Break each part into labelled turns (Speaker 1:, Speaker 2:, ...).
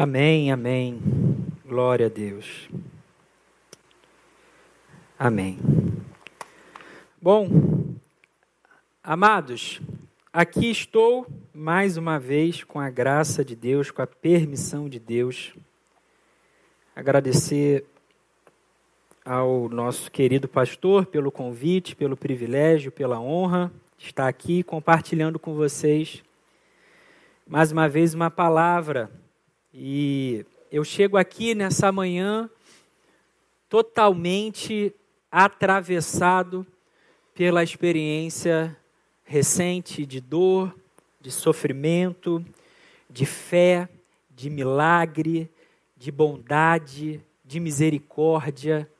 Speaker 1: Amém, amém. Glória a Deus. Amém. Bom, amados, aqui estou mais uma vez com a graça de Deus, com a permissão de Deus. Agradecer ao nosso querido pastor pelo convite, pelo privilégio, pela honra de estar aqui compartilhando com vocês mais uma vez uma palavra e eu chego aqui nessa manhã totalmente atravessado pela experiência recente de dor, de sofrimento, de fé, de milagre, de bondade, de misericórdia.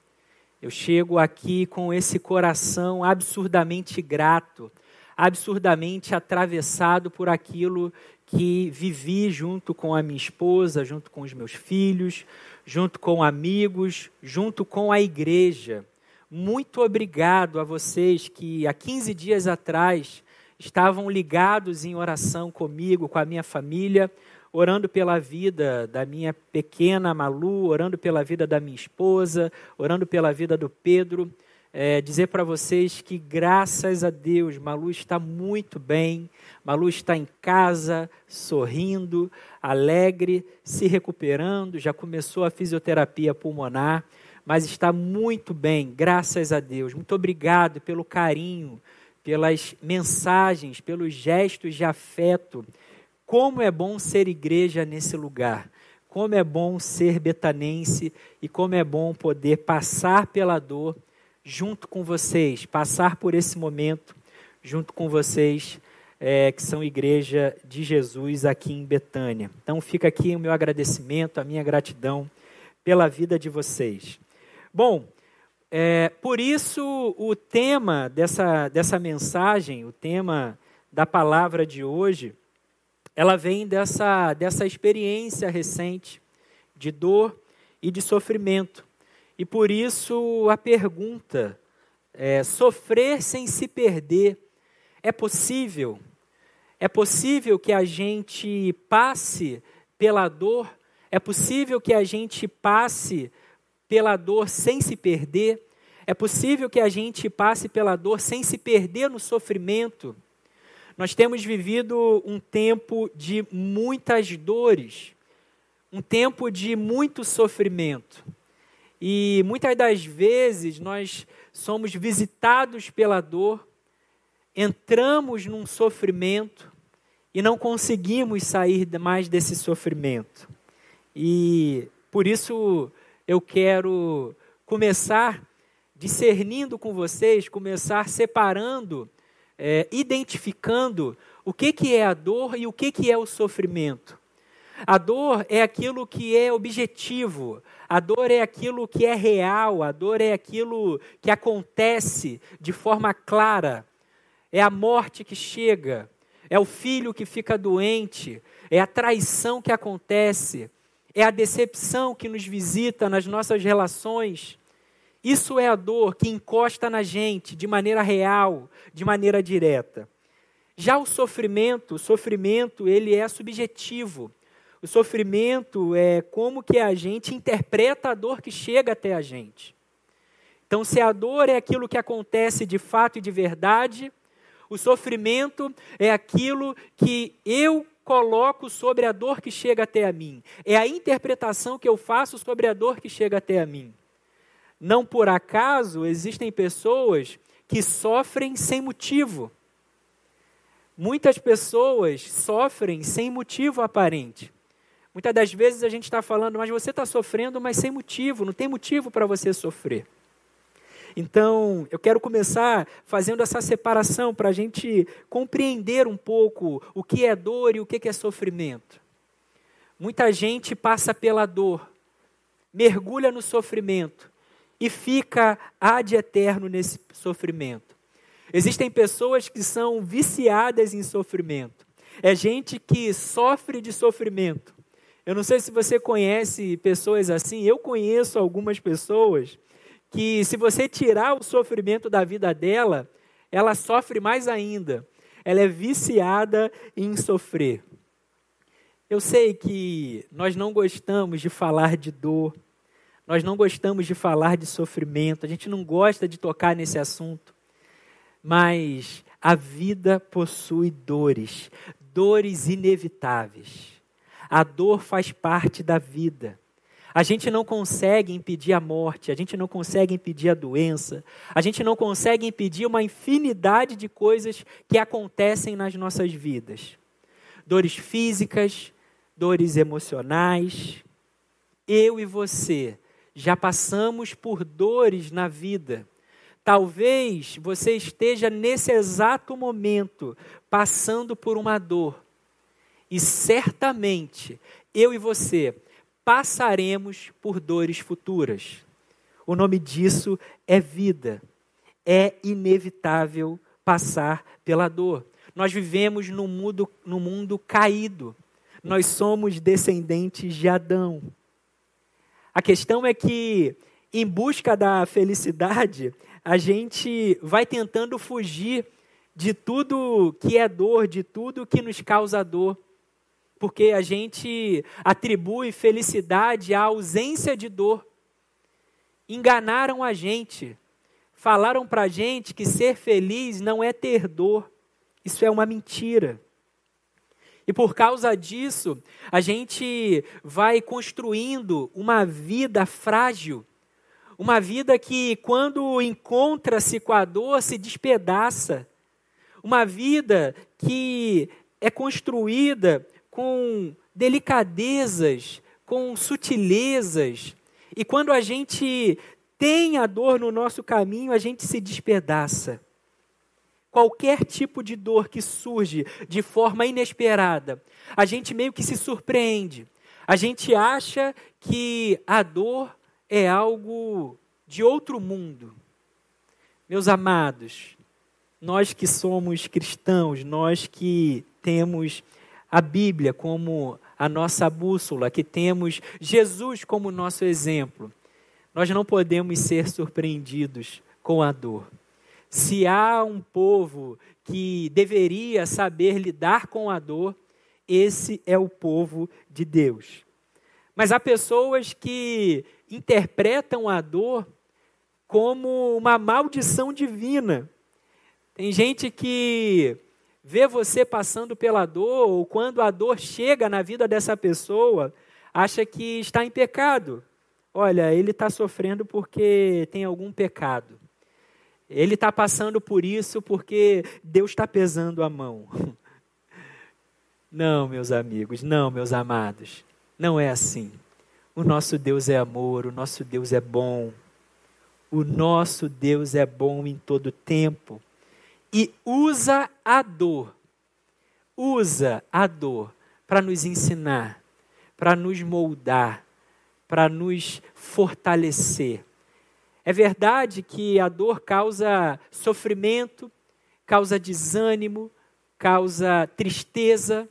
Speaker 1: Eu chego aqui com esse coração absurdamente grato, absurdamente atravessado por aquilo que vivi junto com a minha esposa, junto com os meus filhos, junto com amigos, junto com a igreja. Muito obrigado a vocês que há 15 dias atrás estavam ligados em oração comigo, com a minha família, orando pela vida da minha pequena Malu, orando pela vida da minha esposa, orando pela vida do Pedro. É, dizer para vocês que, graças a Deus, Malu está muito bem, Malu está em casa, sorrindo, alegre, se recuperando, já começou a fisioterapia pulmonar, mas está muito bem, graças a Deus. Muito obrigado pelo carinho, pelas mensagens, pelos gestos de afeto. Como é bom ser igreja nesse lugar. Como é bom ser betanense e como é bom poder passar pela dor junto com vocês, passar por esse momento junto com vocês é, que são igreja de Jesus aqui em Betânia. Então fica aqui o meu agradecimento, a minha gratidão pela vida de vocês. Bom, é, por isso o tema dessa, dessa mensagem, o tema da palavra de hoje, ela vem dessa, dessa experiência recente de dor e de sofrimento. E por isso a pergunta é, sofrer sem se perder é possível? É possível que a gente passe pela dor? É possível que a gente passe pela dor sem se perder? É possível que a gente passe pela dor sem se perder no sofrimento? Nós temos vivido um tempo de muitas dores, um tempo de muito sofrimento. E muitas das vezes nós somos visitados pela dor entramos num sofrimento e não conseguimos sair mais desse sofrimento. E por isso eu quero começar discernindo com vocês, começar separando, é, identificando o que, que é a dor e o que, que é o sofrimento. A dor é aquilo que é objetivo, a dor é aquilo que é real, a dor é aquilo que acontece de forma clara é a morte que chega, é o filho que fica doente, é a traição que acontece, é a decepção que nos visita nas nossas relações. Isso é a dor que encosta na gente de maneira real, de maneira direta. Já o sofrimento, o sofrimento, ele é subjetivo. O sofrimento é como que a gente interpreta a dor que chega até a gente. Então, se a dor é aquilo que acontece de fato e de verdade, o sofrimento é aquilo que eu coloco sobre a dor que chega até a mim. É a interpretação que eu faço sobre a dor que chega até a mim. Não por acaso existem pessoas que sofrem sem motivo. Muitas pessoas sofrem sem motivo aparente. Muitas das vezes a gente está falando, mas você está sofrendo, mas sem motivo, não tem motivo para você sofrer. Então, eu quero começar fazendo essa separação para a gente compreender um pouco o que é dor e o que é sofrimento. Muita gente passa pela dor, mergulha no sofrimento e fica ad eterno nesse sofrimento. Existem pessoas que são viciadas em sofrimento. É gente que sofre de sofrimento. Eu não sei se você conhece pessoas assim, eu conheço algumas pessoas que se você tirar o sofrimento da vida dela, ela sofre mais ainda. Ela é viciada em sofrer. Eu sei que nós não gostamos de falar de dor, nós não gostamos de falar de sofrimento, a gente não gosta de tocar nesse assunto, mas a vida possui dores, dores inevitáveis. A dor faz parte da vida. A gente não consegue impedir a morte, a gente não consegue impedir a doença, a gente não consegue impedir uma infinidade de coisas que acontecem nas nossas vidas. Dores físicas, dores emocionais. Eu e você já passamos por dores na vida. Talvez você esteja nesse exato momento passando por uma dor. E certamente eu e você passaremos por dores futuras. O nome disso é vida. É inevitável passar pela dor. Nós vivemos num mundo, num mundo caído. Nós somos descendentes de Adão. A questão é que, em busca da felicidade, a gente vai tentando fugir de tudo que é dor, de tudo que nos causa dor porque a gente atribui felicidade à ausência de dor. Enganaram a gente, falaram para a gente que ser feliz não é ter dor, isso é uma mentira. E por causa disso, a gente vai construindo uma vida frágil, uma vida que, quando encontra-se com a dor, se despedaça, uma vida que é construída com delicadezas, com sutilezas. E quando a gente tem a dor no nosso caminho, a gente se despedaça. Qualquer tipo de dor que surge de forma inesperada, a gente meio que se surpreende. A gente acha que a dor é algo de outro mundo. Meus amados, nós que somos cristãos, nós que temos a Bíblia como a nossa bússola, que temos Jesus como nosso exemplo, nós não podemos ser surpreendidos com a dor. Se há um povo que deveria saber lidar com a dor, esse é o povo de Deus. Mas há pessoas que interpretam a dor como uma maldição divina. Tem gente que vê você passando pela dor, ou quando a dor chega na vida dessa pessoa, acha que está em pecado. Olha, ele está sofrendo porque tem algum pecado. Ele está passando por isso porque Deus está pesando a mão. Não, meus amigos, não, meus amados, não é assim. O nosso Deus é amor, o nosso Deus é bom. O nosso Deus é bom em todo tempo e usa a dor, usa a dor para nos ensinar, para nos moldar, para nos fortalecer. É verdade que a dor causa sofrimento, causa desânimo, causa tristeza,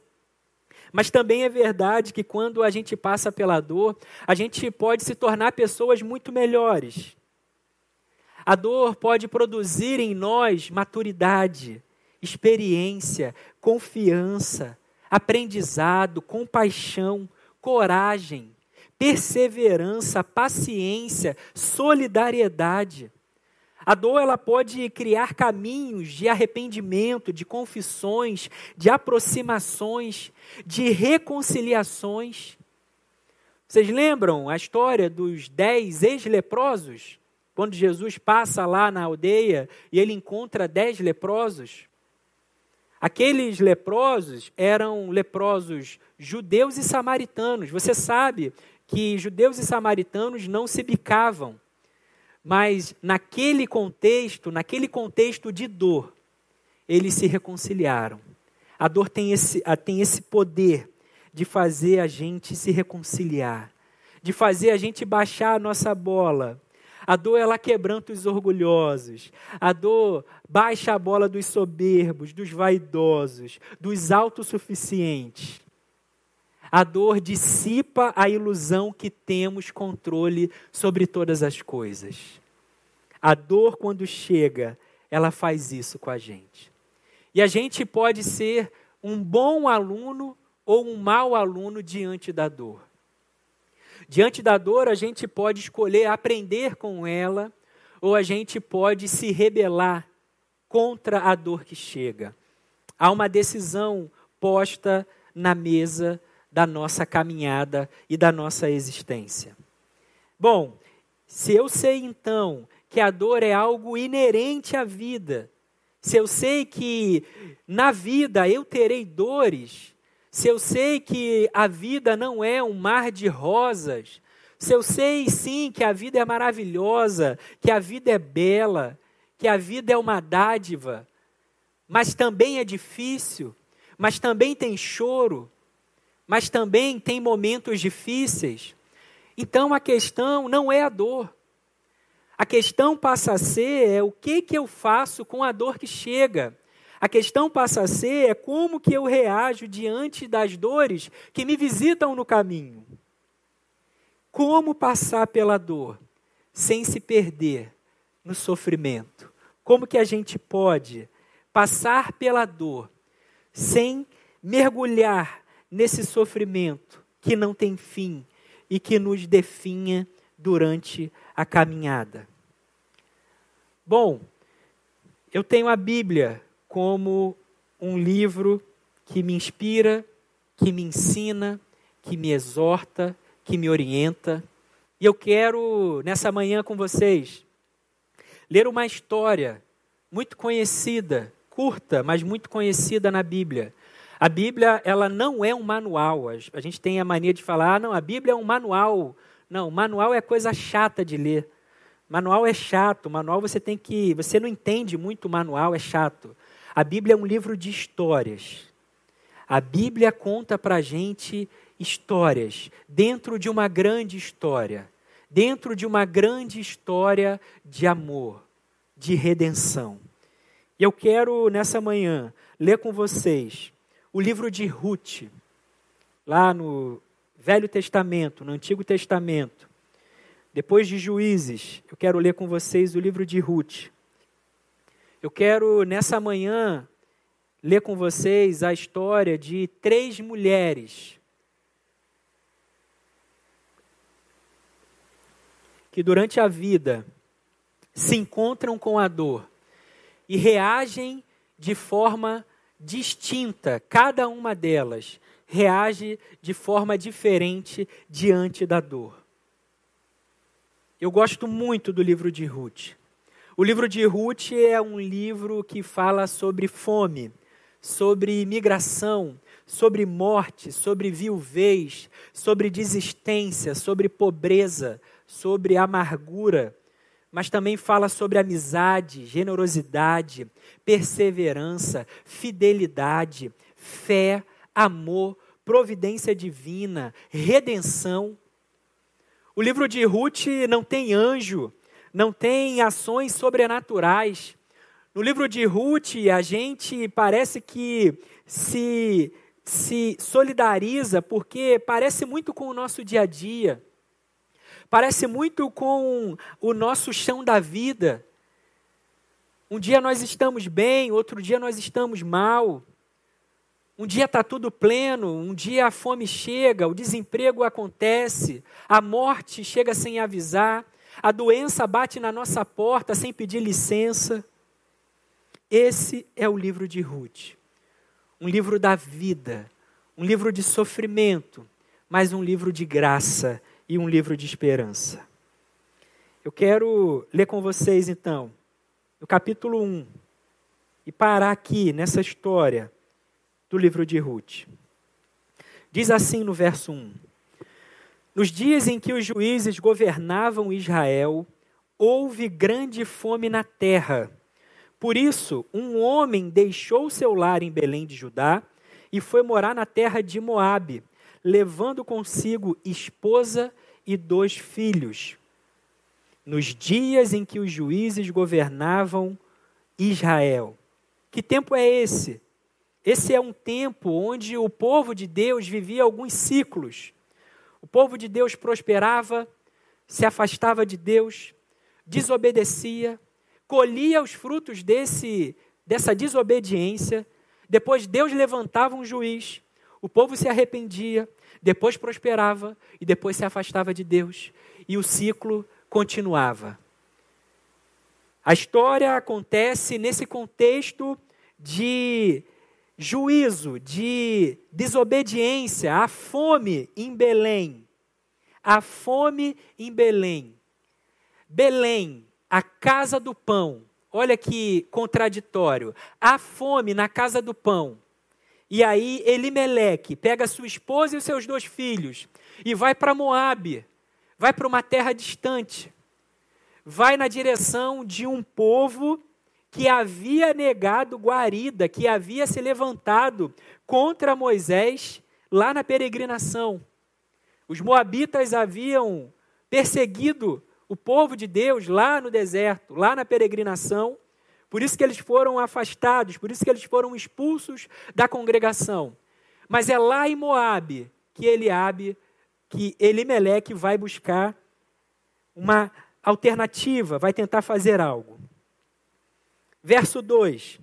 Speaker 1: mas também é verdade que quando a gente passa pela dor, a gente pode se tornar pessoas muito melhores. A dor pode produzir em nós maturidade, experiência, confiança, aprendizado, compaixão, coragem, perseverança, paciência, solidariedade. A dor ela pode criar caminhos de arrependimento, de confissões, de aproximações, de reconciliações. Vocês lembram a história dos dez ex-leprosos? Quando Jesus passa lá na aldeia e ele encontra dez leprosos, aqueles leprosos eram leprosos judeus e samaritanos. Você sabe que judeus e samaritanos não se bicavam, mas naquele contexto, naquele contexto de dor, eles se reconciliaram. A dor tem esse, tem esse poder de fazer a gente se reconciliar, de fazer a gente baixar a nossa bola a dor ela quebranta os orgulhosos. A dor baixa a bola dos soberbos, dos vaidosos, dos autossuficientes. A dor dissipa a ilusão que temos controle sobre todas as coisas. A dor, quando chega, ela faz isso com a gente. E a gente pode ser um bom aluno ou um mau aluno diante da dor. Diante da dor, a gente pode escolher aprender com ela, ou a gente pode se rebelar contra a dor que chega. Há uma decisão posta na mesa da nossa caminhada e da nossa existência. Bom, se eu sei então que a dor é algo inerente à vida, se eu sei que na vida eu terei dores, se eu sei que a vida não é um mar de rosas, se eu sei sim que a vida é maravilhosa, que a vida é bela, que a vida é uma dádiva, mas também é difícil, mas também tem choro, mas também tem momentos difíceis. Então a questão não é a dor. A questão passa a ser é o que, que eu faço com a dor que chega. A questão passa a ser é como que eu reajo diante das dores que me visitam no caminho. Como passar pela dor sem se perder no sofrimento? Como que a gente pode passar pela dor sem mergulhar nesse sofrimento que não tem fim e que nos definha durante a caminhada? Bom, eu tenho a Bíblia como um livro que me inspira, que me ensina, que me exorta, que me orienta. E eu quero, nessa manhã com vocês, ler uma história muito conhecida, curta, mas muito conhecida na Bíblia. A Bíblia, ela não é um manual. A gente tem a mania de falar, ah, não, a Bíblia é um manual. Não, manual é coisa chata de ler. Manual é chato, manual você tem que, você não entende muito manual, é chato. A Bíblia é um livro de histórias. A Bíblia conta para a gente histórias dentro de uma grande história, dentro de uma grande história de amor, de redenção. E eu quero, nessa manhã, ler com vocês o livro de Ruth, lá no Velho Testamento, no Antigo Testamento. Depois de Juízes, eu quero ler com vocês o livro de Ruth. Eu quero, nessa manhã, ler com vocês a história de três mulheres que, durante a vida, se encontram com a dor e reagem de forma distinta, cada uma delas reage de forma diferente diante da dor. Eu gosto muito do livro de Ruth. O livro de Ruth é um livro que fala sobre fome, sobre migração, sobre morte, sobre viuvez, sobre desistência, sobre pobreza, sobre amargura, mas também fala sobre amizade, generosidade, perseverança, fidelidade, fé, amor, providência divina, redenção. O livro de Ruth não tem anjo, não tem ações sobrenaturais. No livro de Ruth, a gente parece que se, se solidariza porque parece muito com o nosso dia a dia, parece muito com o nosso chão da vida. Um dia nós estamos bem, outro dia nós estamos mal. Um dia está tudo pleno, um dia a fome chega, o desemprego acontece, a morte chega sem avisar. A doença bate na nossa porta sem pedir licença. Esse é o livro de Ruth. Um livro da vida, um livro de sofrimento, mas um livro de graça e um livro de esperança. Eu quero ler com vocês então o capítulo 1 e parar aqui nessa história do livro de Ruth. Diz assim no verso 1: nos dias em que os juízes governavam Israel, houve grande fome na terra. Por isso, um homem deixou seu lar em Belém de Judá e foi morar na terra de Moabe, levando consigo esposa e dois filhos. Nos dias em que os juízes governavam Israel. Que tempo é esse? Esse é um tempo onde o povo de Deus vivia alguns ciclos. O povo de Deus prosperava, se afastava de Deus, desobedecia, colhia os frutos desse, dessa desobediência. Depois Deus levantava um juiz. o povo se arrependia, depois prosperava e depois se afastava de Deus. E o ciclo continuava. A história acontece nesse contexto de juízo, de desobediência, a fome em Belém. A fome em Belém. Belém, a casa do pão. Olha que contraditório. A fome na casa do pão. E aí Elimeleque pega sua esposa e os seus dois filhos e vai para Moabe, vai para uma terra distante. Vai na direção de um povo que havia negado guarida, que havia se levantado contra Moisés lá na peregrinação. Os moabitas haviam perseguido o povo de Deus lá no deserto, lá na peregrinação, por isso que eles foram afastados, por isso que eles foram expulsos da congregação. Mas é lá em Moabe que Eliabe, que Elimeleque vai buscar uma alternativa, vai tentar fazer algo. Verso 2.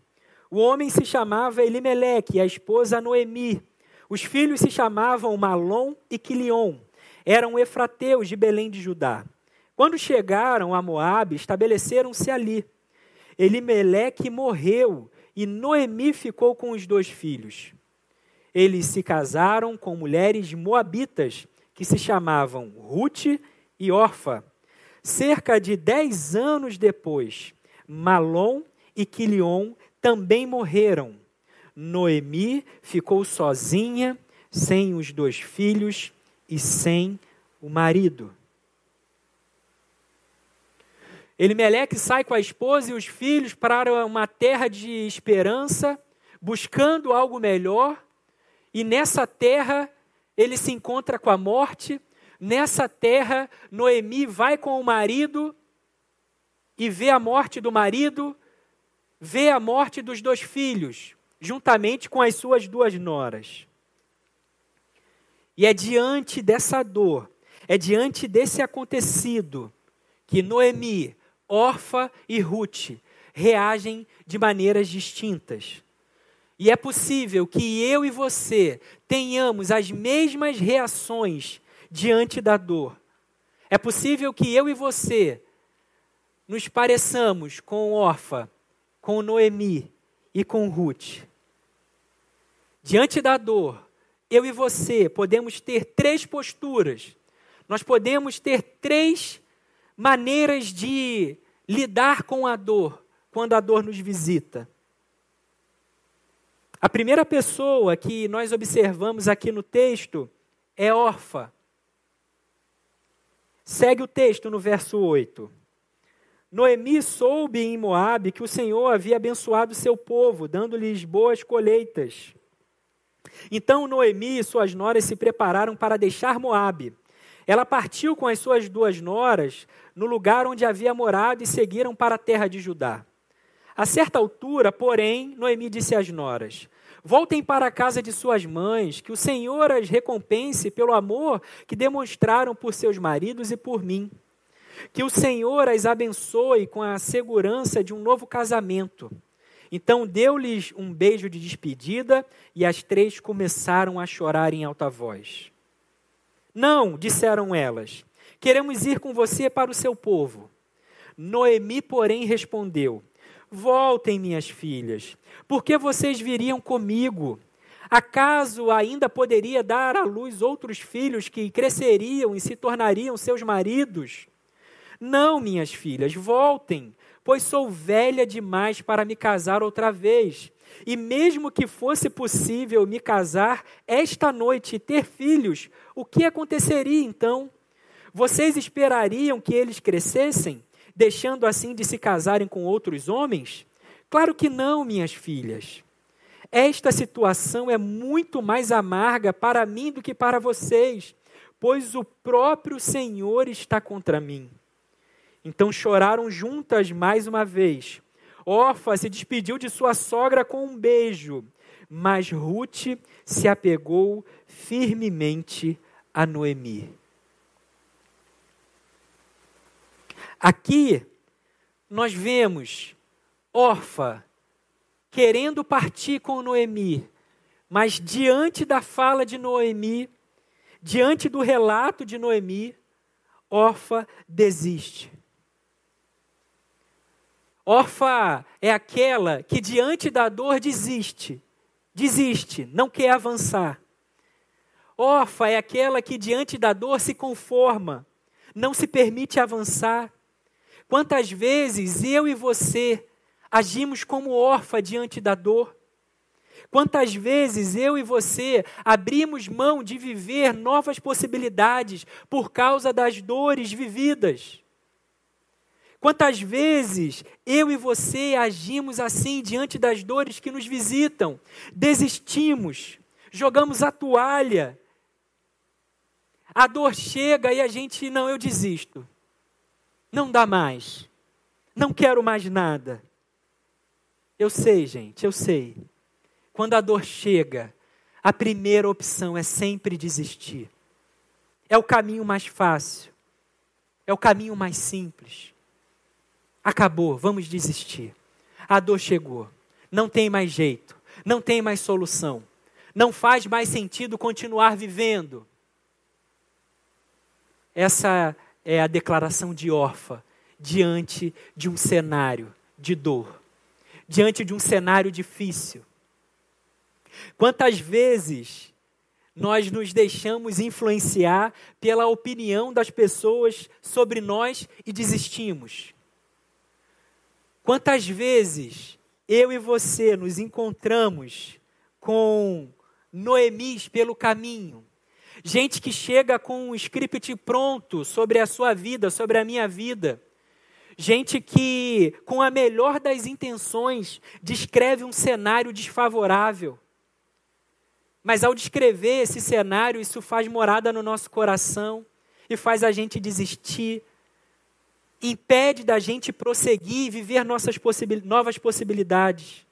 Speaker 1: O homem se chamava Elimeleque, a esposa Noemi. Os filhos se chamavam Malom e Quilion. Eram efrateus de Belém de Judá. Quando chegaram a Moabe, estabeleceram-se ali. Elimeleque morreu e Noemi ficou com os dois filhos. Eles se casaram com mulheres moabitas que se chamavam Ruth e Orfa. Cerca de dez anos depois, Malom e Quilion também morreram. Noemi ficou sozinha, sem os dois filhos e sem o marido. Elimeleque sai com a esposa e os filhos para uma terra de esperança, buscando algo melhor, e nessa terra ele se encontra com a morte. Nessa terra, Noemi vai com o marido e vê a morte do marido, vê a morte dos dois filhos, juntamente com as suas duas noras. E é diante dessa dor, é diante desse acontecido, que Noemi Orfa e Ruth reagem de maneiras distintas. E é possível que eu e você tenhamos as mesmas reações diante da dor. É possível que eu e você nos pareçamos com Orfa, com Noemi e com Ruth. Diante da dor, eu e você podemos ter três posturas. Nós podemos ter três maneiras de lidar com a dor quando a dor nos visita. A primeira pessoa que nós observamos aqui no texto é órfã. Segue o texto no verso 8. Noemi soube em Moabe que o Senhor havia abençoado seu povo, dando-lhes boas colheitas. Então Noemi e suas noras se prepararam para deixar Moabe. Ela partiu com as suas duas noras no lugar onde havia morado e seguiram para a terra de Judá. A certa altura, porém, Noemi disse às noras: Voltem para a casa de suas mães, que o Senhor as recompense pelo amor que demonstraram por seus maridos e por mim. Que o Senhor as abençoe com a segurança de um novo casamento. Então deu-lhes um beijo de despedida e as três começaram a chorar em alta voz. Não, disseram elas, queremos ir com você para o seu povo. Noemi, porém, respondeu: Voltem, minhas filhas, porque vocês viriam comigo. Acaso ainda poderia dar à luz outros filhos que cresceriam e se tornariam seus maridos? Não, minhas filhas, voltem, pois sou velha demais para me casar outra vez. E mesmo que fosse possível me casar esta noite e ter filhos, o que aconteceria então? Vocês esperariam que eles crescessem, deixando assim de se casarem com outros homens? Claro que não, minhas filhas. Esta situação é muito mais amarga para mim do que para vocês, pois o próprio Senhor está contra mim. Então choraram juntas mais uma vez. Orfa se despediu de sua sogra com um beijo, mas Ruth se apegou firmemente a Noemi. Aqui nós vemos Orfa querendo partir com Noemi, Mas diante da fala de Noemi, diante do relato de Noemi, Orfa desiste. Orfa é aquela que diante da dor desiste, desiste, não quer avançar. Orfa é aquela que diante da dor se conforma, não se permite avançar. Quantas vezes eu e você agimos como órfã diante da dor? Quantas vezes eu e você abrimos mão de viver novas possibilidades por causa das dores vividas? Quantas vezes eu e você agimos assim diante das dores que nos visitam? Desistimos, jogamos a toalha. A dor chega e a gente, não, eu desisto. Não dá mais. Não quero mais nada. Eu sei, gente, eu sei. Quando a dor chega, a primeira opção é sempre desistir. É o caminho mais fácil. É o caminho mais simples. Acabou, vamos desistir. A dor chegou. Não tem mais jeito. Não tem mais solução. Não faz mais sentido continuar vivendo. Essa é a declaração de órfã diante de um cenário de dor, diante de um cenário difícil. Quantas vezes nós nos deixamos influenciar pela opinião das pessoas sobre nós e desistimos? Quantas vezes eu e você nos encontramos com Noemis pelo caminho? Gente que chega com um script pronto sobre a sua vida, sobre a minha vida. Gente que, com a melhor das intenções, descreve um cenário desfavorável. Mas ao descrever esse cenário, isso faz morada no nosso coração e faz a gente desistir, impede da gente prosseguir e viver nossas possibil novas possibilidades.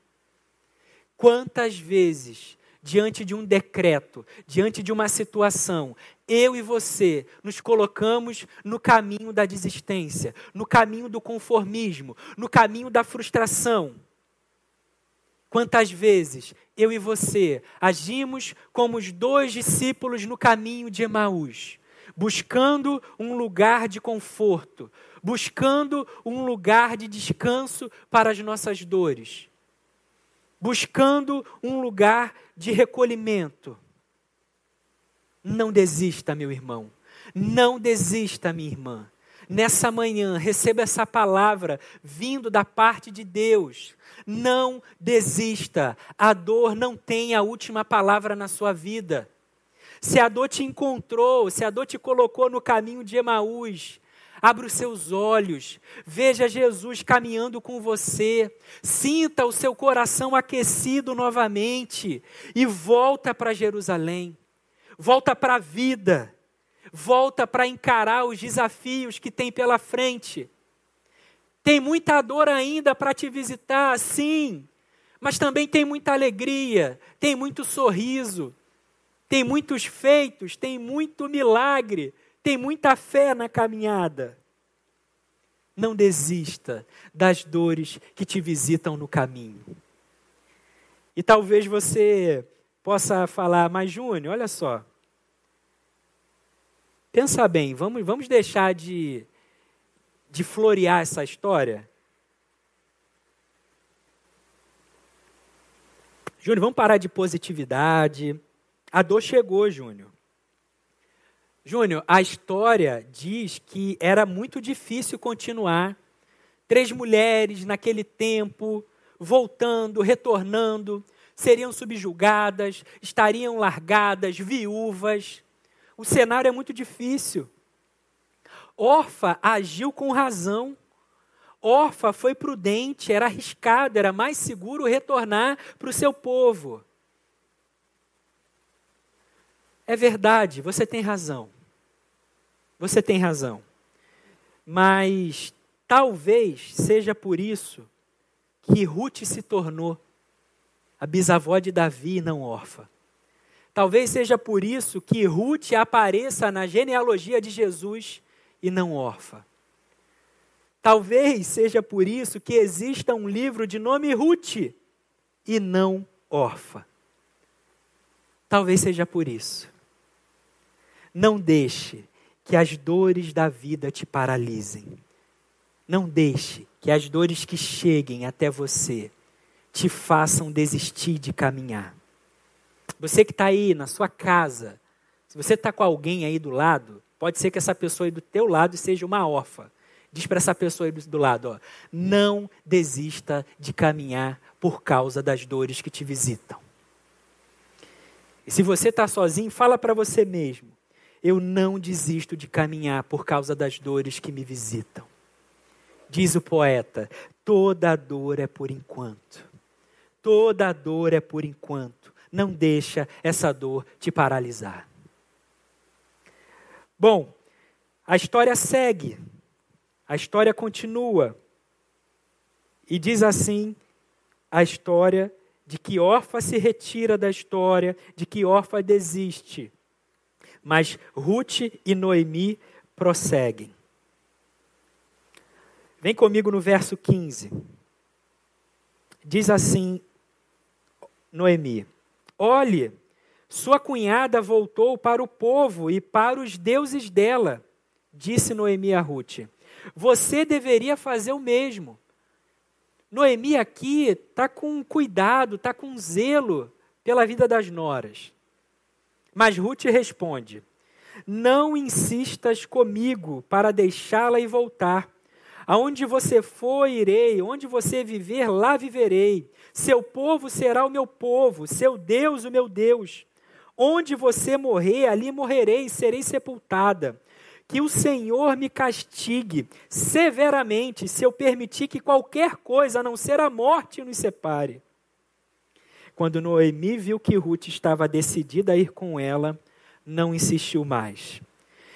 Speaker 1: Quantas vezes, diante de um decreto, diante de uma situação, eu e você nos colocamos no caminho da desistência, no caminho do conformismo, no caminho da frustração? Quantas vezes eu e você agimos como os dois discípulos no caminho de Emaús, buscando um lugar de conforto, buscando um lugar de descanso para as nossas dores, buscando um lugar de recolhimento. Não desista, meu irmão. Não desista, minha irmã. Nessa manhã, receba essa palavra vindo da parte de Deus. Não desista. A dor não tem a última palavra na sua vida. Se a dor te encontrou, se a dor te colocou no caminho de Emaús, Abra os seus olhos, veja Jesus caminhando com você, sinta o seu coração aquecido novamente e volta para Jerusalém, volta para a vida, volta para encarar os desafios que tem pela frente. Tem muita dor ainda para te visitar, sim, mas também tem muita alegria, tem muito sorriso, tem muitos feitos, tem muito milagre, tem muita fé na caminhada. Não desista das dores que te visitam no caminho. E talvez você possa falar, mas Júnior, olha só. Pensa bem, vamos, vamos deixar de, de florear essa história? Júnior, vamos parar de positividade. A dor chegou, Júnior. Júnior, a história diz que era muito difícil continuar. Três mulheres naquele tempo, voltando, retornando, seriam subjugadas, estariam largadas, viúvas. O cenário é muito difícil. Orfa agiu com razão. Orfa foi prudente, era arriscado, era mais seguro retornar para o seu povo. É verdade, você tem razão. Você tem razão. Mas talvez seja por isso que Ruth se tornou a bisavó de Davi e não órfã. Talvez seja por isso que Ruth apareça na genealogia de Jesus e não órfã. Talvez seja por isso que exista um livro de nome Ruth e não órfã. Talvez seja por isso. Não deixe que as dores da vida te paralisem. Não deixe que as dores que cheguem até você te façam desistir de caminhar. Você que está aí na sua casa, se você está com alguém aí do lado, pode ser que essa pessoa aí do teu lado seja uma órfã. Diz para essa pessoa aí do lado, ó, não desista de caminhar por causa das dores que te visitam. E se você está sozinho, fala para você mesmo, eu não desisto de caminhar por causa das dores que me visitam. Diz o poeta: toda dor é por enquanto. Toda dor é por enquanto. Não deixa essa dor te paralisar. Bom, a história segue. A história continua. E diz assim a história de que Orfa se retira da história, de que Orfa desiste. Mas Ruth e Noemi prosseguem. Vem comigo no verso 15. Diz assim Noemi: Olhe, sua cunhada voltou para o povo e para os deuses dela, disse Noemi a Ruth. Você deveria fazer o mesmo. Noemi aqui está com cuidado, está com zelo pela vida das noras. Mas Ruth responde: Não insistas comigo para deixá-la e voltar. Aonde você for, irei, onde você viver, lá viverei. Seu povo será o meu povo, seu Deus, o meu Deus. Onde você morrer, ali morrerei, serei sepultada. Que o Senhor me castigue severamente se eu permitir que qualquer coisa, a não ser a morte, nos separe. Quando Noemi viu que Ruth estava decidida a ir com ela, não insistiu mais.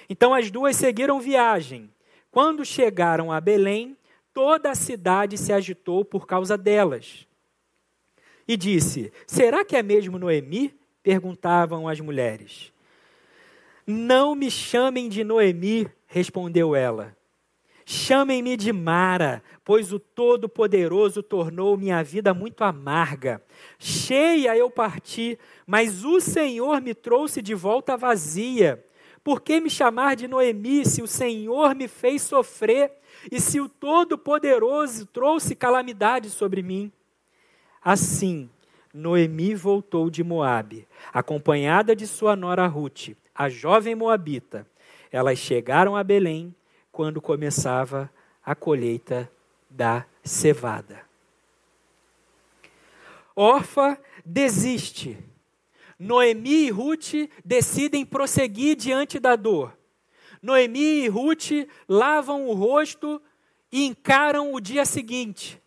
Speaker 1: Então as duas seguiram viagem. Quando chegaram a Belém, toda a cidade se agitou por causa delas. E disse: Será que é mesmo Noemi? perguntavam as mulheres. Não me chamem de Noemi, respondeu ela. Chamem-me de Mara, pois o Todo-Poderoso tornou minha vida muito amarga. Cheia eu parti, mas o Senhor me trouxe de volta vazia. Por que me chamar de Noemi se o Senhor me fez sofrer e se o Todo-Poderoso trouxe calamidade sobre mim? Assim, Noemi voltou de Moabe, acompanhada de sua nora Ruth, a jovem moabita. Elas chegaram a Belém quando começava a colheita da cevada. Orfa desiste Noemi e Ruth decidem prosseguir diante da dor. Noemi e Ruth lavam o rosto e encaram o dia seguinte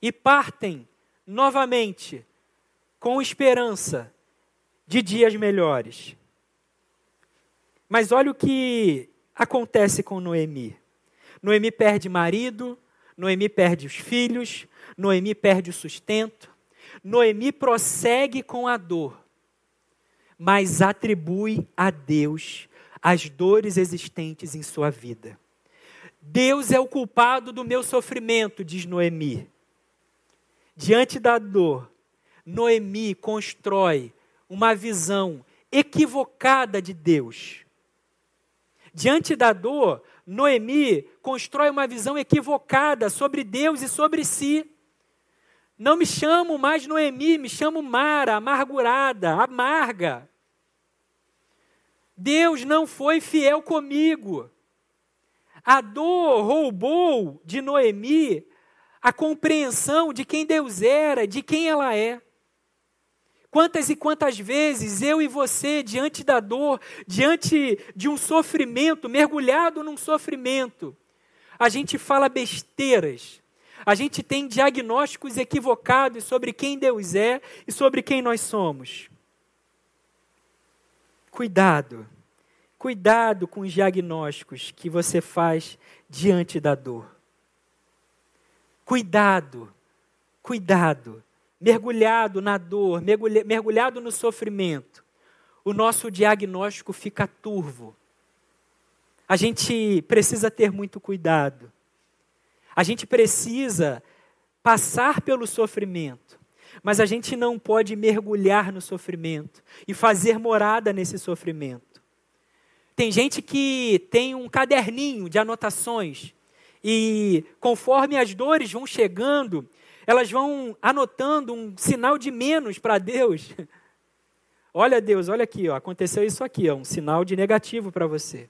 Speaker 1: e partem novamente com esperança de dias melhores. Mas olha o que acontece com Noemi. Noemi perde marido, Noemi perde os filhos, Noemi perde o sustento. Noemi prossegue com a dor mas atribui a Deus as dores existentes em sua vida. Deus é o culpado do meu sofrimento, diz Noemi. Diante da dor, Noemi constrói uma visão equivocada de Deus. Diante da dor, Noemi constrói uma visão equivocada sobre Deus e sobre si. Não me chamo mais Noemi, me chamo Mara, amargurada, amarga. Deus não foi fiel comigo. A dor roubou de Noemi a compreensão de quem Deus era, de quem ela é. Quantas e quantas vezes eu e você, diante da dor, diante de um sofrimento, mergulhado num sofrimento, a gente fala besteiras, a gente tem diagnósticos equivocados sobre quem Deus é e sobre quem nós somos. Cuidado, cuidado com os diagnósticos que você faz diante da dor. Cuidado, cuidado, mergulhado na dor, mergulhado no sofrimento, o nosso diagnóstico fica turvo. A gente precisa ter muito cuidado. A gente precisa passar pelo sofrimento. mas a gente não pode mergulhar no sofrimento e fazer morada nesse sofrimento. Tem gente que tem um caderninho de anotações e conforme as dores vão chegando, elas vão anotando um sinal de menos para Deus. Olha Deus, olha aqui, ó, aconteceu isso aqui, ó, um sinal de negativo para você.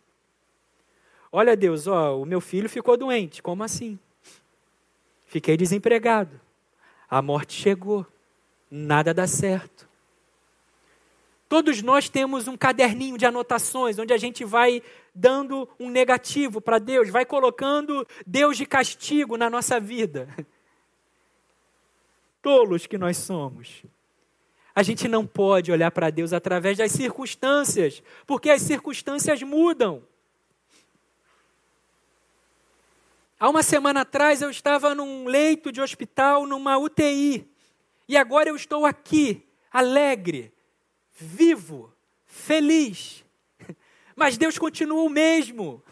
Speaker 1: Olha Deus, ó, o meu filho ficou doente, como assim? Fiquei desempregado. A morte chegou. Nada dá certo. Todos nós temos um caderninho de anotações onde a gente vai dando um negativo para Deus, vai colocando Deus de castigo na nossa vida. Tolos que nós somos. A gente não pode olhar para Deus através das circunstâncias, porque as circunstâncias mudam. Há uma semana atrás eu estava num leito de hospital, numa UTI, e agora eu estou aqui, alegre, vivo, feliz. Mas Deus continua o mesmo.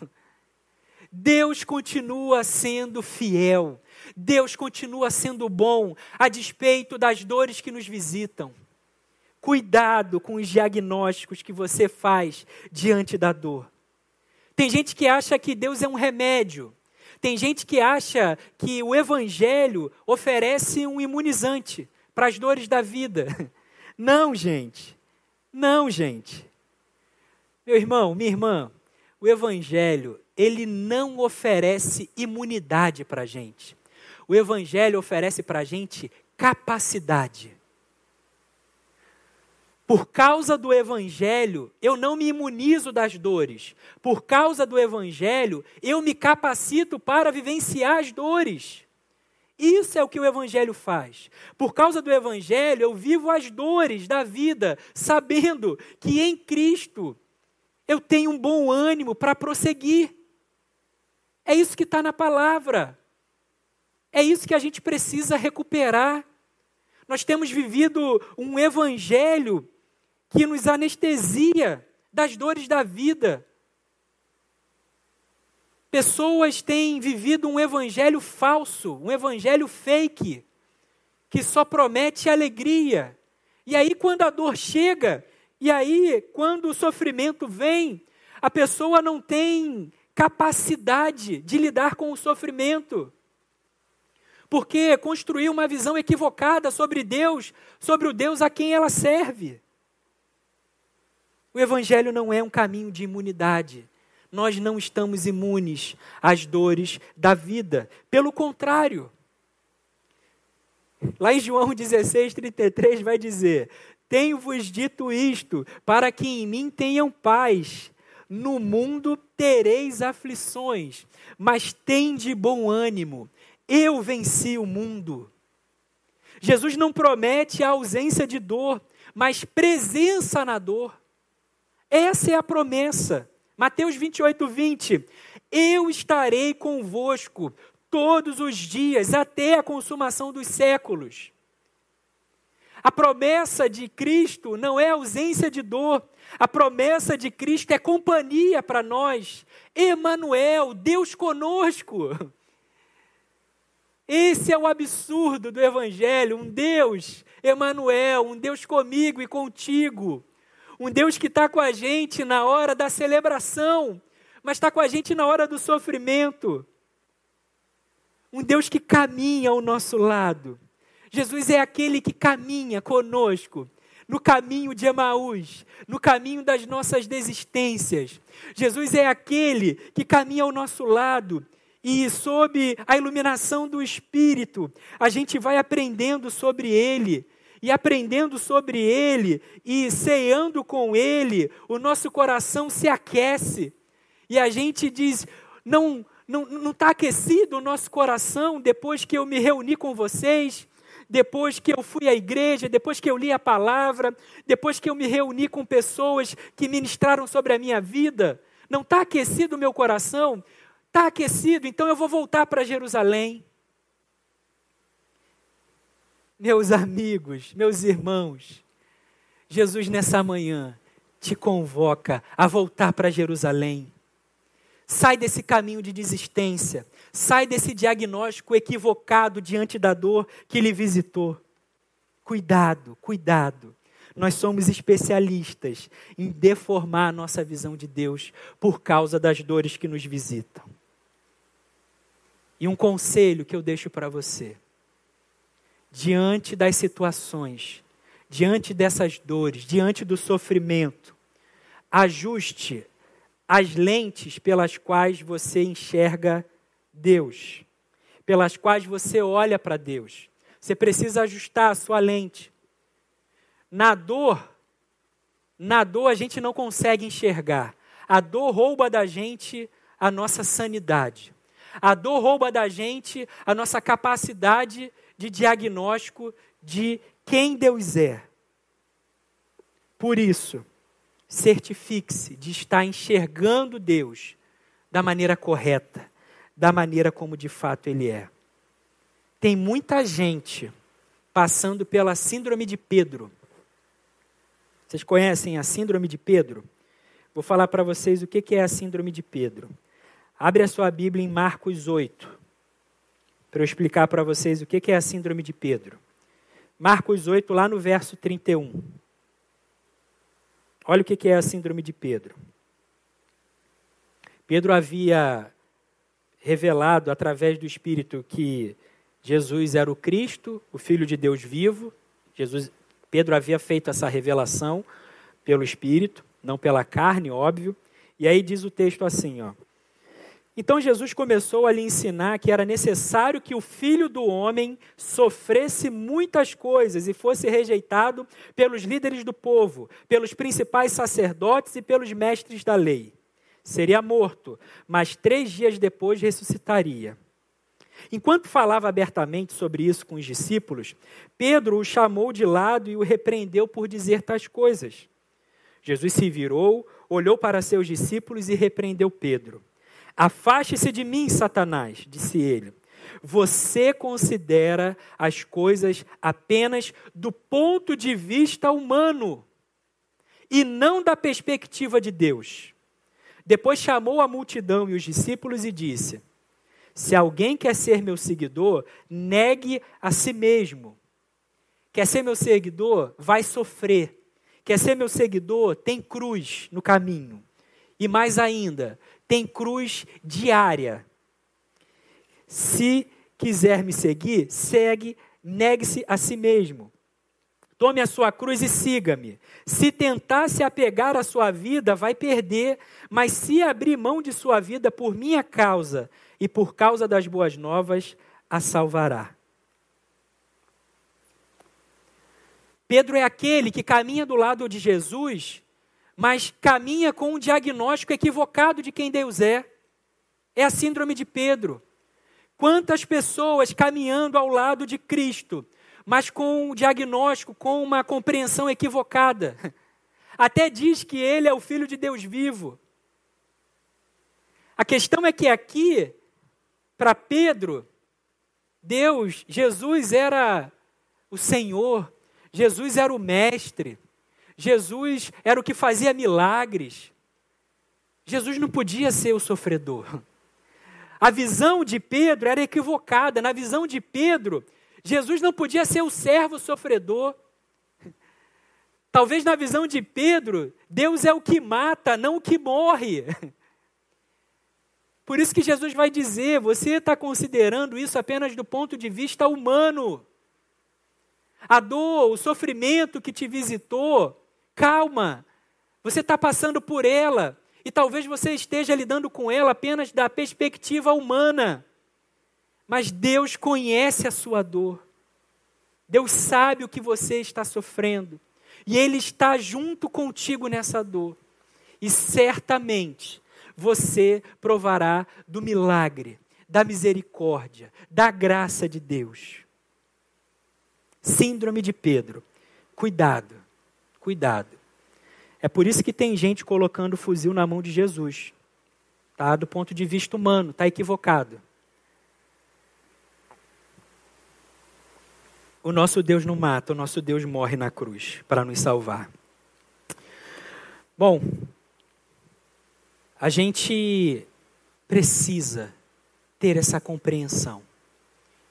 Speaker 1: Deus continua sendo fiel. Deus continua sendo bom, a despeito das dores que nos visitam. Cuidado com os diagnósticos que você faz diante da dor. Tem gente que acha que Deus é um remédio. Tem gente que acha que o Evangelho oferece um imunizante para as dores da vida. Não, gente. Não, gente. Meu irmão, minha irmã, o Evangelho, ele não oferece imunidade para a gente. O Evangelho oferece para a gente capacidade. Por causa do Evangelho, eu não me imunizo das dores. Por causa do Evangelho, eu me capacito para vivenciar as dores. Isso é o que o Evangelho faz. Por causa do Evangelho, eu vivo as dores da vida, sabendo que em Cristo eu tenho um bom ânimo para prosseguir. É isso que está na palavra. É isso que a gente precisa recuperar. Nós temos vivido um Evangelho que nos anestesia das dores da vida. Pessoas têm vivido um evangelho falso, um evangelho fake, que só promete alegria. E aí, quando a dor chega, e aí, quando o sofrimento vem, a pessoa não tem capacidade de lidar com o sofrimento. Porque construiu uma visão equivocada sobre Deus, sobre o Deus a quem ela serve. O Evangelho não é um caminho de imunidade. Nós não estamos imunes às dores da vida. Pelo contrário. Lá em João 16, 33 vai dizer: Tenho-vos dito isto, para que em mim tenham paz. No mundo tereis aflições, mas tende bom ânimo. Eu venci o mundo. Jesus não promete a ausência de dor, mas presença na dor. Essa é a promessa. Mateus 28, 20. Eu estarei convosco todos os dias, até a consumação dos séculos. A promessa de Cristo não é ausência de dor, a promessa de Cristo é companhia para nós. Emanuel, Deus conosco. Esse é o absurdo do evangelho, um Deus, Emanuel, um Deus comigo e contigo. Um Deus que está com a gente na hora da celebração, mas está com a gente na hora do sofrimento. Um Deus que caminha ao nosso lado. Jesus é aquele que caminha conosco no caminho de Emaús, no caminho das nossas desistências. Jesus é aquele que caminha ao nosso lado e, sob a iluminação do Espírito, a gente vai aprendendo sobre ele e aprendendo sobre Ele e ceando com Ele, o nosso coração se aquece. E a gente diz: não não está aquecido o nosso coração depois que eu me reuni com vocês, depois que eu fui à igreja, depois que eu li a palavra, depois que eu me reuni com pessoas que ministraram sobre a minha vida. Não está aquecido o meu coração? Está aquecido, então eu vou voltar para Jerusalém meus amigos, meus irmãos, Jesus nessa manhã te convoca a voltar para Jerusalém. Sai desse caminho de desistência, sai desse diagnóstico equivocado diante da dor que lhe visitou. cuidado, cuidado. Nós somos especialistas em deformar a nossa visão de Deus por causa das dores que nos visitam. E um conselho que eu deixo para você: diante das situações, diante dessas dores, diante do sofrimento, ajuste as lentes pelas quais você enxerga Deus, pelas quais você olha para Deus. Você precisa ajustar a sua lente. Na dor, na dor a gente não consegue enxergar. A dor rouba da gente a nossa sanidade. A dor rouba da gente a nossa capacidade de diagnóstico de quem Deus é. Por isso, certifique-se de estar enxergando Deus da maneira correta, da maneira como de fato Ele é. Tem muita gente passando pela síndrome de Pedro. Vocês conhecem a síndrome de Pedro? Vou falar para vocês o que é a síndrome de Pedro. Abre a sua Bíblia em Marcos 8, para eu explicar para vocês o que é a síndrome de Pedro. Marcos 8, lá no verso 31. Olha o que é a síndrome de Pedro. Pedro havia revelado através do Espírito que Jesus era o Cristo, o Filho de Deus vivo. Jesus, Pedro havia feito essa revelação pelo Espírito, não pela carne, óbvio. E aí diz o texto assim, ó. Então Jesus começou a lhe ensinar que era necessário que o filho do homem sofresse muitas coisas e fosse rejeitado pelos líderes do povo, pelos principais sacerdotes e pelos mestres da lei. Seria morto, mas três dias depois ressuscitaria. Enquanto falava abertamente sobre isso com os discípulos, Pedro o chamou de lado e o repreendeu por dizer tais coisas. Jesus se virou, olhou para seus discípulos e repreendeu Pedro. Afaste-se de mim, Satanás, disse ele. Você considera as coisas apenas do ponto de vista humano e não da perspectiva de Deus. Depois chamou a multidão e os discípulos e disse: se alguém quer ser meu seguidor, negue a si mesmo. Quer ser meu seguidor? Vai sofrer. Quer ser meu seguidor? Tem cruz no caminho. E mais ainda, tem cruz diária. Se quiser me seguir, segue, negue-se a si mesmo. Tome a sua cruz e siga-me. Se tentar se apegar à sua vida, vai perder, mas se abrir mão de sua vida por minha causa e por causa das boas novas a salvará. Pedro é aquele que caminha do lado de Jesus, mas caminha com um diagnóstico equivocado de quem Deus é. É a síndrome de Pedro. Quantas pessoas caminhando ao lado de Cristo, mas com um diagnóstico, com uma compreensão equivocada. Até diz que ele é o filho de Deus vivo. A questão é que aqui para Pedro, Deus, Jesus era o Senhor, Jesus era o Mestre, Jesus era o que fazia milagres. Jesus não podia ser o sofredor. A visão de Pedro era equivocada. Na visão de Pedro, Jesus não podia ser o servo sofredor. Talvez na visão de Pedro, Deus é o que mata, não o que morre. Por isso que Jesus vai dizer: você está considerando isso apenas do ponto de vista humano. A dor, o sofrimento que te visitou, calma, você está passando por ela. E talvez você esteja lidando com ela apenas da perspectiva humana. Mas Deus conhece a sua dor. Deus sabe o que você está sofrendo. E Ele está junto contigo nessa dor. E certamente você provará do milagre, da misericórdia, da graça de Deus. Síndrome de Pedro. Cuidado, cuidado. É por isso que tem gente colocando o fuzil na mão de Jesus. Tá? Do ponto de vista humano, está equivocado. O nosso Deus não mata, o nosso Deus morre na cruz para nos salvar. Bom, a gente precisa ter essa compreensão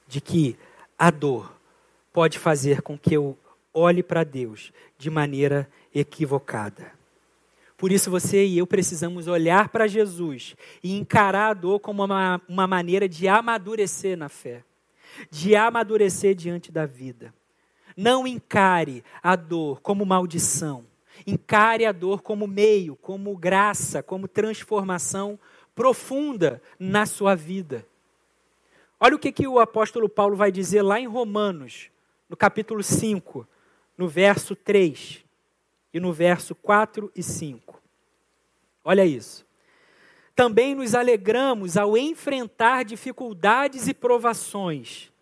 Speaker 1: de que a dor pode fazer com que eu olhe para Deus de maneira equivocada. Por isso você e eu precisamos olhar para Jesus e encarar a dor como uma, uma maneira de amadurecer na fé, de amadurecer diante da vida. Não encare a dor como maldição. Encare a dor como meio, como graça, como transformação profunda na sua vida. Olha o que, que o apóstolo Paulo vai dizer lá em Romanos, no capítulo 5, no verso 3 e no verso 4 e 5. Olha isso. Também nos alegramos ao enfrentar dificuldades e provações,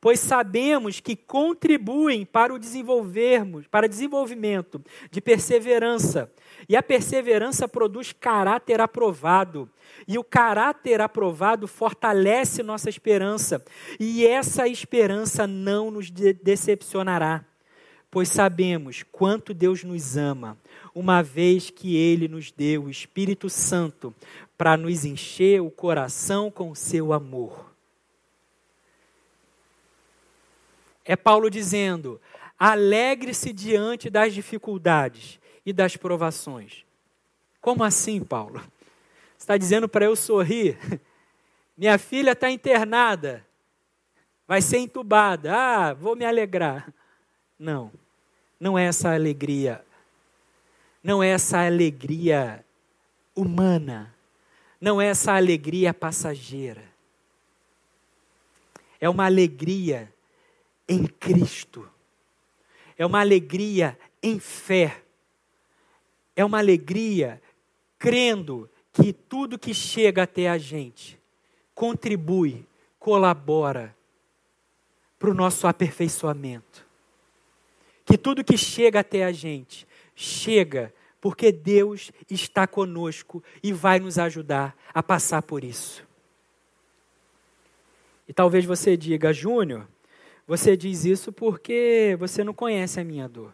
Speaker 1: pois sabemos que contribuem para o desenvolvermos, para desenvolvimento de perseverança. E a perseverança produz caráter aprovado. E o caráter aprovado fortalece nossa esperança. E essa esperança não nos de decepcionará pois sabemos quanto Deus nos ama, uma vez que Ele nos deu o Espírito Santo para nos encher o coração com seu amor. É Paulo dizendo: alegre-se diante das dificuldades e das provações. Como assim, Paulo? Você está dizendo para eu sorrir? Minha filha está internada, vai ser entubada. Ah, vou me alegrar. Não. Não é essa alegria, não é essa alegria humana, não é essa alegria passageira. É uma alegria em Cristo. É uma alegria em fé. É uma alegria crendo que tudo que chega até a gente contribui, colabora para o nosso aperfeiçoamento que tudo que chega até a gente chega porque Deus está conosco e vai nos ajudar a passar por isso. E talvez você diga, Júnior, você diz isso porque você não conhece a minha dor.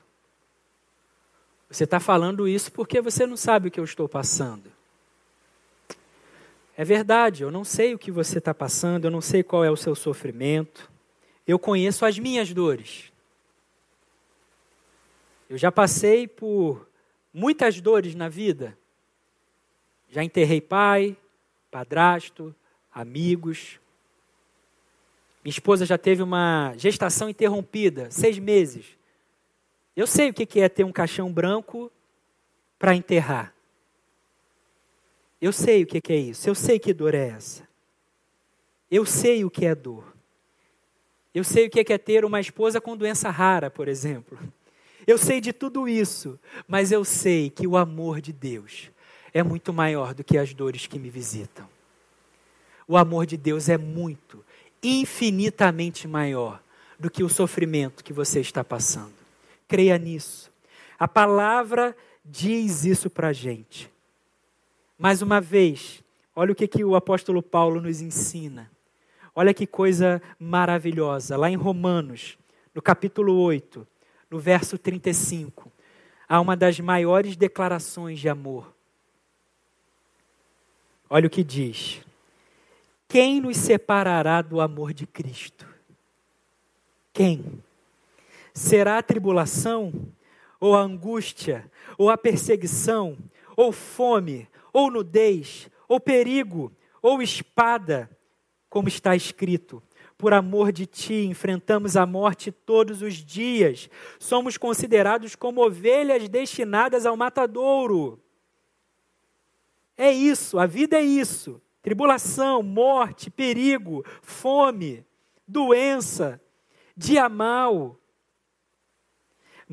Speaker 1: Você está falando isso porque você não sabe o que eu estou passando. É verdade, eu não sei o que você está passando, eu não sei qual é o seu sofrimento. Eu conheço as minhas dores. Eu já passei por muitas dores na vida. Já enterrei pai, padrasto, amigos. Minha esposa já teve uma gestação interrompida, seis meses. Eu sei o que é ter um caixão branco para enterrar. Eu sei o que é isso. Eu sei que dor é essa. Eu sei o que é dor. Eu sei o que é ter uma esposa com doença rara, por exemplo. Eu sei de tudo isso, mas eu sei que o amor de Deus é muito maior do que as dores que me visitam. O amor de Deus é muito, infinitamente maior do que o sofrimento que você está passando. Creia nisso. A palavra diz isso para a gente. Mais uma vez, olha o que, que o apóstolo Paulo nos ensina. Olha que coisa maravilhosa. Lá em Romanos, no capítulo 8, no verso 35, há uma das maiores declarações de amor. Olha o que diz: Quem nos separará do amor de Cristo? Quem? Será a tribulação, ou a angústia, ou a perseguição, ou fome, ou nudez, ou perigo, ou espada, como está escrito: por amor de ti, enfrentamos a morte todos os dias. Somos considerados como ovelhas destinadas ao matadouro. É isso, a vida é isso: tribulação, morte, perigo, fome, doença, dia mal,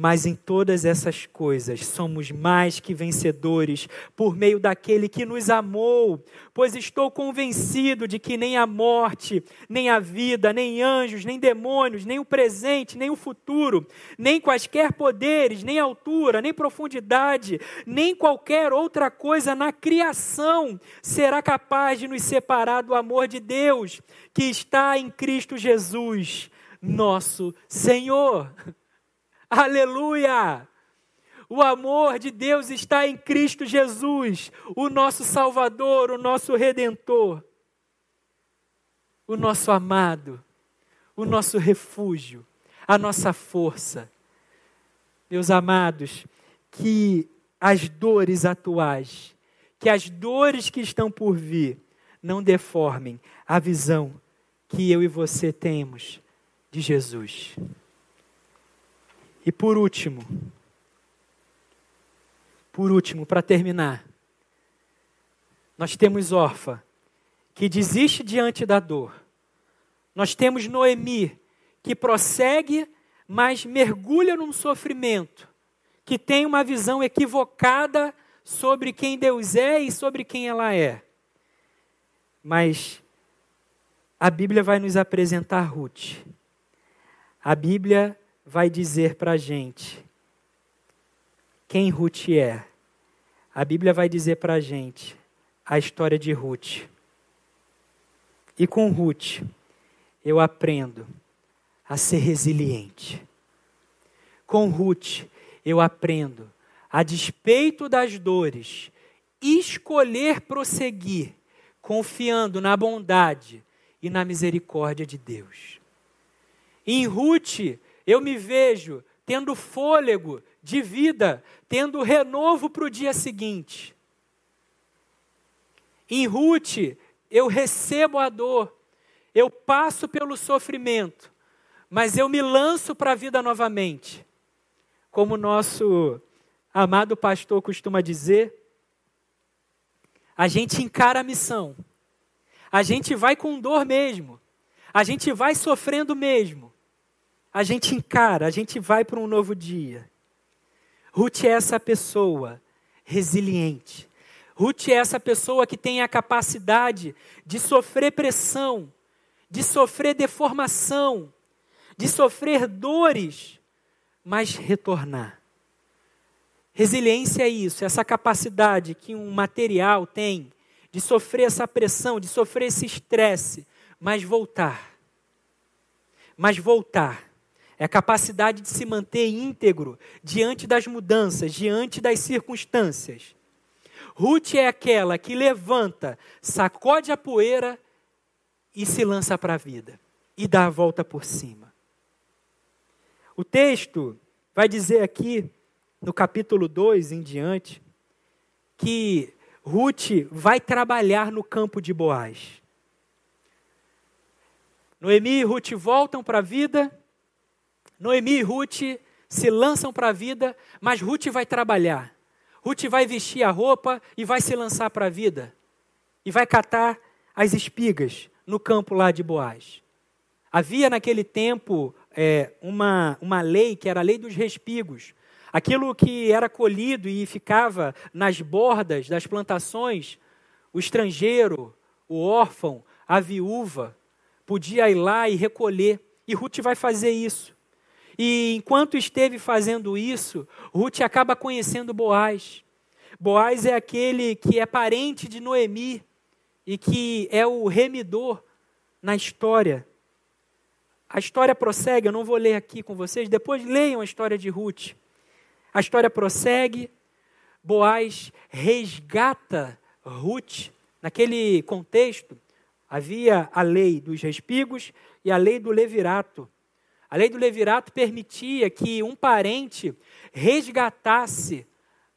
Speaker 1: mas em todas essas coisas somos mais que vencedores por meio daquele que nos amou, pois estou convencido de que nem a morte, nem a vida, nem anjos, nem demônios, nem o presente, nem o futuro, nem quaisquer poderes, nem altura, nem profundidade, nem qualquer outra coisa na criação será capaz de nos separar do amor de Deus que está em Cristo Jesus, nosso Senhor. Aleluia! O amor de Deus está em Cristo Jesus, o nosso Salvador, o nosso Redentor, o nosso amado, o nosso refúgio, a nossa força. meus amados, que as dores atuais, que as dores que estão por vir, não deformem a visão que eu e você temos de Jesus. E por último, por último, para terminar, nós temos órfã, que desiste diante da dor. Nós temos Noemi, que prossegue, mas mergulha num sofrimento, que tem uma visão equivocada sobre quem Deus é e sobre quem ela é. Mas a Bíblia vai nos apresentar Ruth. A Bíblia vai dizer para a gente quem Ruth é. A Bíblia vai dizer para a gente a história de Ruth. E com Ruth, eu aprendo a ser resiliente. Com Ruth, eu aprendo, a despeito das dores, escolher prosseguir, confiando na bondade e na misericórdia de Deus. Em Ruth, eu me vejo tendo fôlego de vida, tendo renovo para o dia seguinte. Em Ruth, eu recebo a dor, eu passo pelo sofrimento, mas eu me lanço para a vida novamente. Como nosso amado pastor costuma dizer, a gente encara a missão, a gente vai com dor mesmo, a gente vai sofrendo mesmo, a gente encara, a gente vai para um novo dia. Ruth é essa pessoa resiliente. Ruth é essa pessoa que tem a capacidade de sofrer pressão, de sofrer deformação, de sofrer dores, mas retornar. Resiliência é isso, essa capacidade que um material tem de sofrer essa pressão, de sofrer esse estresse, mas voltar. Mas voltar. É a capacidade de se manter íntegro diante das mudanças, diante das circunstâncias. Ruth é aquela que levanta, sacode a poeira e se lança para a vida e dá a volta por cima. O texto vai dizer aqui, no capítulo 2 em diante, que Ruth vai trabalhar no campo de Boaz. Noemi e Ruth voltam para a vida, Noemi e Ruth se lançam para a vida, mas Ruth vai trabalhar. Ruth vai vestir a roupa e vai se lançar para a vida. E vai catar as espigas no campo lá de Boaz. Havia naquele tempo é, uma, uma lei que era a lei dos respigos. Aquilo que era colhido e ficava nas bordas das plantações, o estrangeiro, o órfão, a viúva, podia ir lá e recolher. E Ruth vai fazer isso. E enquanto esteve fazendo isso, Ruth acaba conhecendo Boaz. Boaz é aquele que é parente de Noemi e que é o remidor na história. A história prossegue, eu não vou ler aqui com vocês, depois leiam a história de Ruth. A história prossegue, Boaz resgata Ruth. Naquele contexto, havia a lei dos respigos e a lei do levirato. A lei do levirato permitia que um parente resgatasse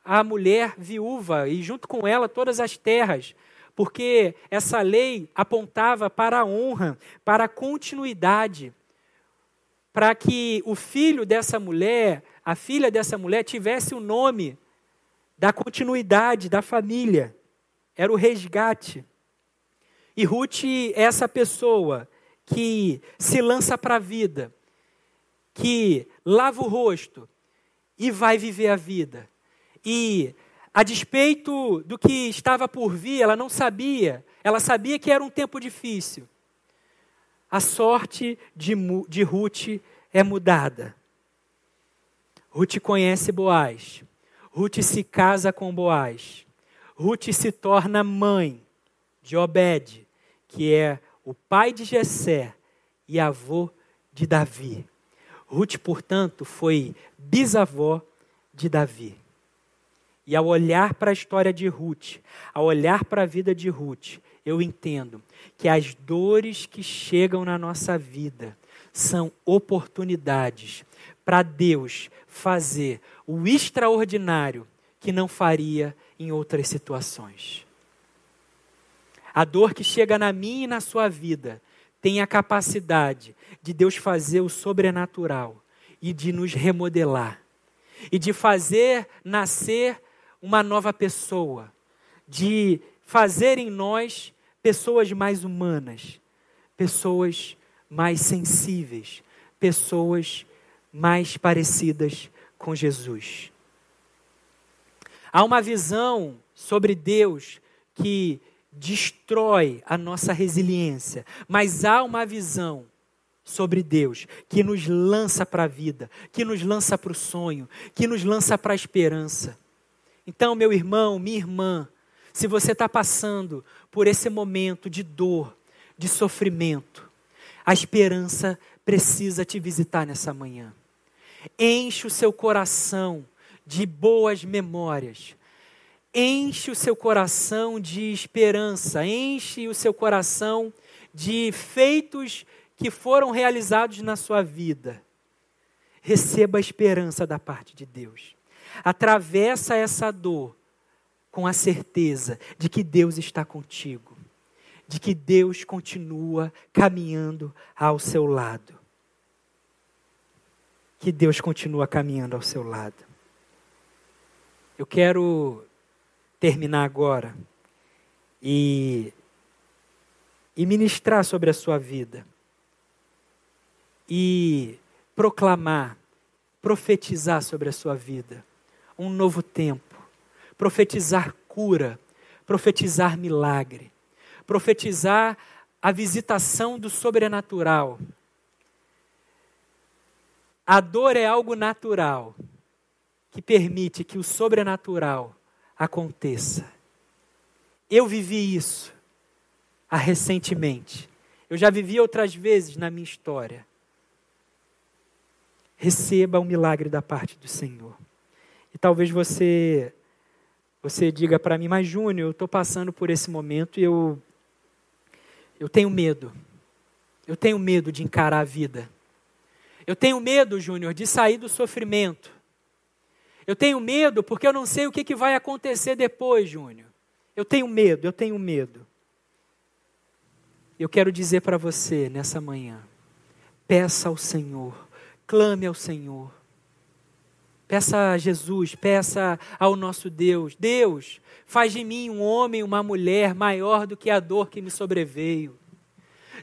Speaker 1: a mulher viúva e, junto com ela, todas as terras, porque essa lei apontava para a honra, para a continuidade, para que o filho dessa mulher, a filha dessa mulher, tivesse o nome da continuidade da família. Era o resgate. E Ruth é essa pessoa que se lança para a vida que lava o rosto e vai viver a vida. E, a despeito do que estava por vir, ela não sabia, ela sabia que era um tempo difícil. A sorte de, de Ruth é mudada. Ruth conhece Boaz. Ruth se casa com Boaz. Ruth se torna mãe de Obed, que é o pai de Jessé e avô de Davi. Ruth, portanto, foi bisavó de Davi. E ao olhar para a história de Ruth, ao olhar para a vida de Ruth, eu entendo que as dores que chegam na nossa vida são oportunidades para Deus fazer o extraordinário que não faria em outras situações. A dor que chega na minha e na sua vida tem a capacidade de Deus fazer o sobrenatural e de nos remodelar e de fazer nascer uma nova pessoa, de fazer em nós pessoas mais humanas, pessoas mais sensíveis, pessoas mais parecidas com Jesus. Há uma visão sobre Deus que destrói a nossa resiliência, mas há uma visão sobre Deus que nos lança para a vida, que nos lança para o sonho, que nos lança para a esperança. Então, meu irmão, minha irmã, se você está passando por esse momento de dor, de sofrimento, a esperança precisa te visitar nessa manhã. Enche o seu coração de boas memórias. Enche o seu coração de esperança, enche o seu coração de feitos que foram realizados na sua vida. Receba a esperança da parte de Deus. Atravessa essa dor com a certeza de que Deus está contigo, de que Deus continua caminhando ao seu lado. Que Deus continua caminhando ao seu lado. Eu quero terminar agora e, e ministrar sobre a sua vida e proclamar, profetizar sobre a sua vida um novo tempo, profetizar cura, profetizar milagre, profetizar a visitação do sobrenatural. A dor é algo natural que permite que o sobrenatural aconteça. Eu vivi isso ah, recentemente. Eu já vivi outras vezes na minha história. Receba o um milagre da parte do Senhor. E talvez você você diga para mim, mas Júnior, eu estou passando por esse momento e eu, eu tenho medo. Eu tenho medo de encarar a vida. Eu tenho medo, Júnior, de sair do sofrimento. Eu tenho medo porque eu não sei o que, que vai acontecer depois, Júnior. Eu tenho medo, eu tenho medo. Eu quero dizer para você nessa manhã: peça ao Senhor, clame ao Senhor Peça a Jesus, peça ao nosso Deus: Deus, faz de mim um homem, uma mulher maior do que a dor que me sobreveio.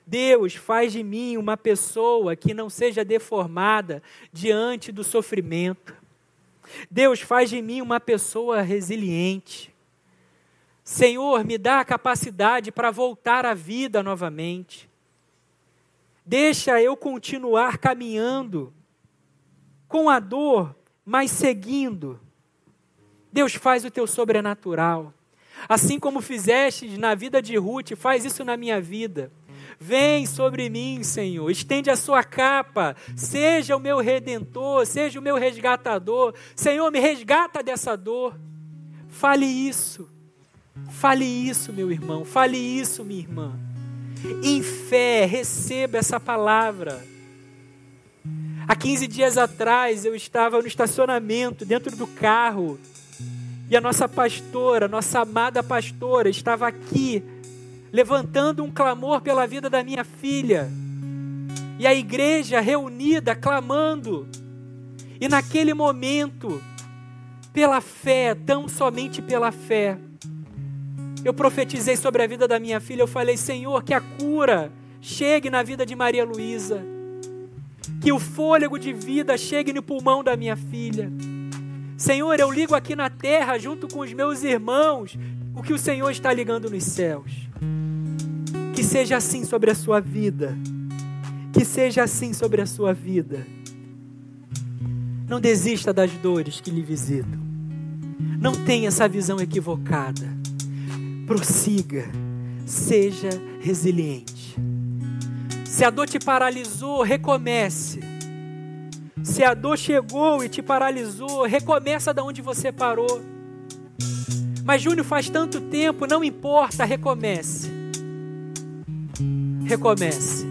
Speaker 1: Deus, faz de mim uma pessoa que não seja deformada diante do sofrimento. Deus, faz de mim uma pessoa resiliente. Senhor, me dá a capacidade para voltar à vida novamente. Deixa eu continuar caminhando com a dor, mas seguindo. Deus faz o teu sobrenatural. Assim como fizeste na vida de Ruth, faz isso na minha vida. Vem sobre mim, Senhor, estende a sua capa, seja o meu redentor, seja o meu resgatador. Senhor, me resgata dessa dor. Fale isso, fale isso, meu irmão, fale isso, minha irmã. Em fé, receba essa palavra. Há 15 dias atrás eu estava no estacionamento, dentro do carro, e a nossa pastora, nossa amada pastora, estava aqui, levantando um clamor pela vida da minha filha. E a igreja reunida, clamando. E naquele momento, pela fé, tão somente pela fé, eu profetizei sobre a vida da minha filha. Eu falei, Senhor, que a cura chegue na vida de Maria Luísa que o fôlego de vida chegue no pulmão da minha filha. Senhor, eu ligo aqui na terra junto com os meus irmãos o que o Senhor está ligando nos céus. Que seja assim sobre a sua vida. Que seja assim sobre a sua vida. Não desista das dores que lhe visitam. Não tenha essa visão equivocada. Prossiga. Seja resiliente. Se a dor te paralisou, recomece. Se a dor chegou e te paralisou, recomeça da onde você parou. Mas Júnior, faz tanto tempo, não importa, recomece. Recomece.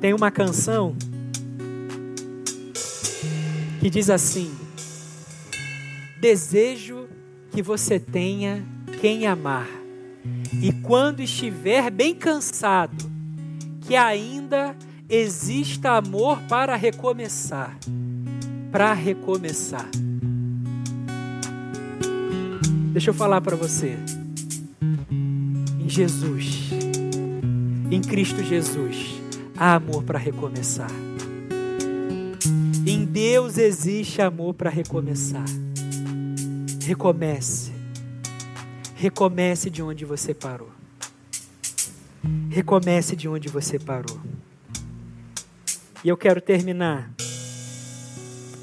Speaker 1: Tem uma canção que diz assim: Desejo que você tenha quem amar, e quando estiver bem cansado, que ainda exista amor para recomeçar. Para recomeçar. Deixa eu falar para você. Em Jesus, em Cristo Jesus, há amor para recomeçar. Em Deus existe amor para recomeçar. Recomece. Recomece de onde você parou. Recomece de onde você parou. E eu quero terminar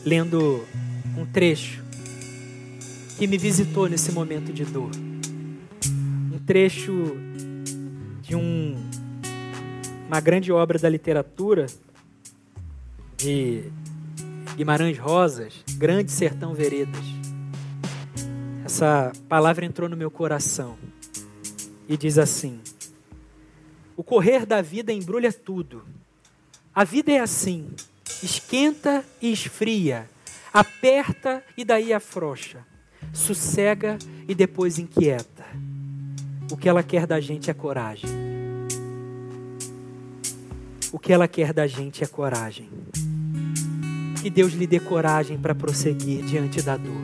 Speaker 1: lendo um trecho que me visitou nesse momento de dor. Um trecho de um, uma grande obra da literatura de Guimarães Rosas, Grande Sertão Veredas. Essa palavra entrou no meu coração e diz assim: O correr da vida embrulha tudo a vida é assim: esquenta e esfria, aperta e daí afrouxa, sossega e depois inquieta. O que ela quer da gente é coragem. O que ela quer da gente é coragem. Que Deus lhe dê coragem para prosseguir diante da dor.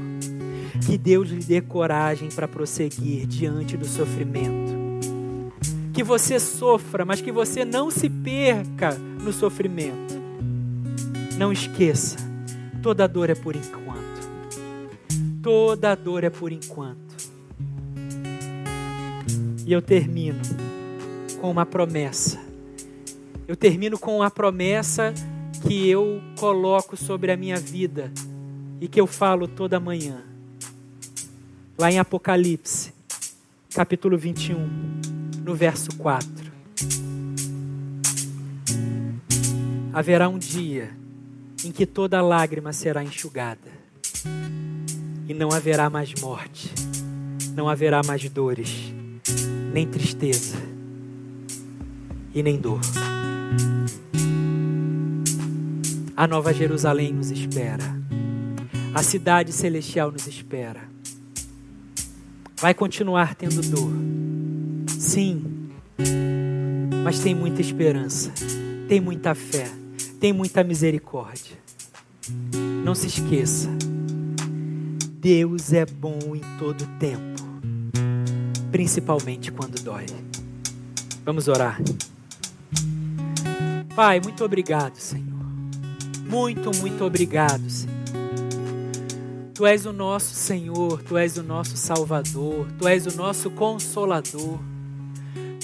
Speaker 1: Que Deus lhe dê coragem para prosseguir diante do sofrimento. Que você sofra, mas que você não se perca no sofrimento. Não esqueça, toda dor é por enquanto. Toda dor é por enquanto. E eu termino com uma promessa. Eu termino com a promessa que eu coloco sobre a minha vida e que eu falo toda manhã. Lá em Apocalipse, capítulo 21, no verso 4. haverá um dia em que toda lágrima será enxugada e não haverá mais morte, não haverá mais dores, nem tristeza e nem dor. A Nova Jerusalém nos espera, a cidade celestial nos espera. Vai continuar tendo dor, sim, mas tem muita esperança, tem muita fé tem muita misericórdia. Não se esqueça, Deus é bom em todo tempo, principalmente quando dói. Vamos orar. Pai, muito obrigado, Senhor. Muito, muito obrigado, Senhor. Tu és o nosso Senhor, Tu és o nosso Salvador, Tu és o nosso Consolador,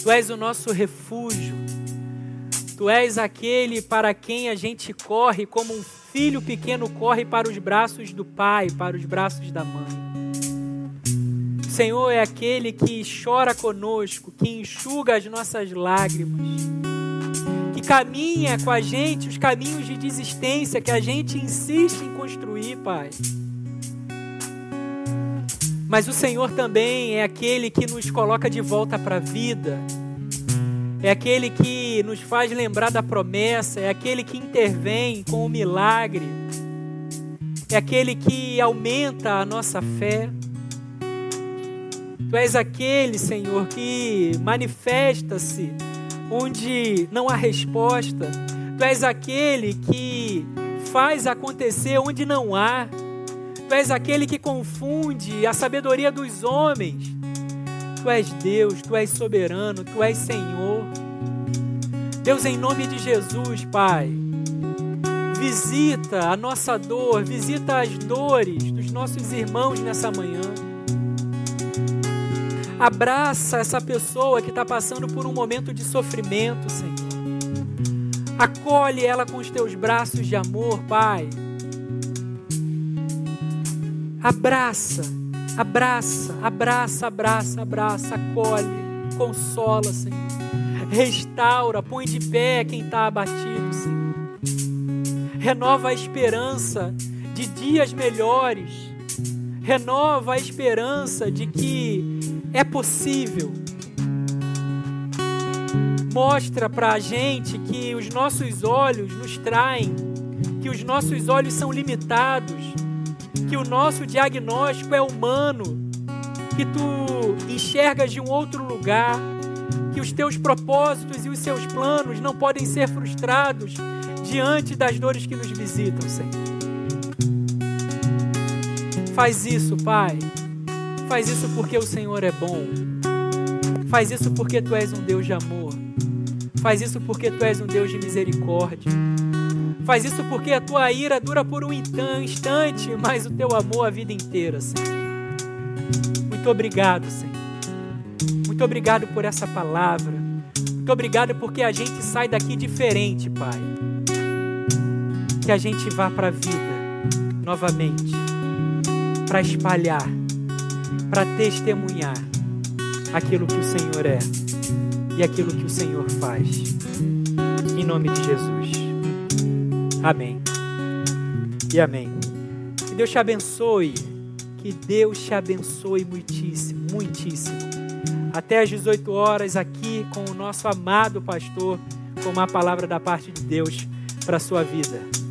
Speaker 1: Tu és o nosso refúgio. Tu és aquele para quem a gente corre como um filho pequeno corre para os braços do pai, para os braços da mãe. O Senhor é aquele que chora conosco, que enxuga as nossas lágrimas, que caminha com a gente os caminhos de desistência que a gente insiste em construir, Pai. Mas o Senhor também é aquele que nos coloca de volta para a vida é aquele que nos faz lembrar da promessa, é aquele que intervém com o milagre, é aquele que aumenta a nossa fé. Tu és aquele, Senhor, que manifesta-se onde não há resposta. Tu és aquele que faz acontecer onde não há. Tu és aquele que confunde a sabedoria dos homens Tu és Deus, Tu és soberano, Tu és Senhor. Deus, em nome de Jesus, Pai, visita a nossa dor, visita as dores dos nossos irmãos nessa manhã. Abraça essa pessoa que está passando por um momento de sofrimento, Senhor. Acolhe ela com os teus braços de amor, Pai. Abraça Abraça, abraça, abraça, abraça, acolhe, consola, Senhor. Restaura, põe de pé quem está abatido, Senhor. Renova a esperança de dias melhores. Renova a esperança de que é possível. Mostra para a gente que os nossos olhos nos traem que os nossos olhos são limitados, que o nosso diagnóstico é humano, que tu enxergas de um outro lugar, que os teus propósitos e os seus planos não podem ser frustrados diante das dores que nos visitam, Senhor. Faz isso, Pai. Faz isso porque o Senhor é bom. Faz isso porque tu és um Deus de amor. Faz isso porque tu és um Deus de misericórdia. Faz isso porque a tua ira dura por um instante, mas o teu amor a vida inteira, Senhor. Muito obrigado, Senhor. Muito obrigado por essa palavra. Muito obrigado porque a gente sai daqui diferente, Pai. Que a gente vá para a vida novamente, para espalhar para testemunhar aquilo que o Senhor é e aquilo que o Senhor faz. Em nome de Jesus. Amém. E amém. Que Deus te abençoe. Que Deus te abençoe muitíssimo, muitíssimo. Até às 18 horas aqui com o nosso amado pastor, com uma palavra da parte de Deus para a sua vida.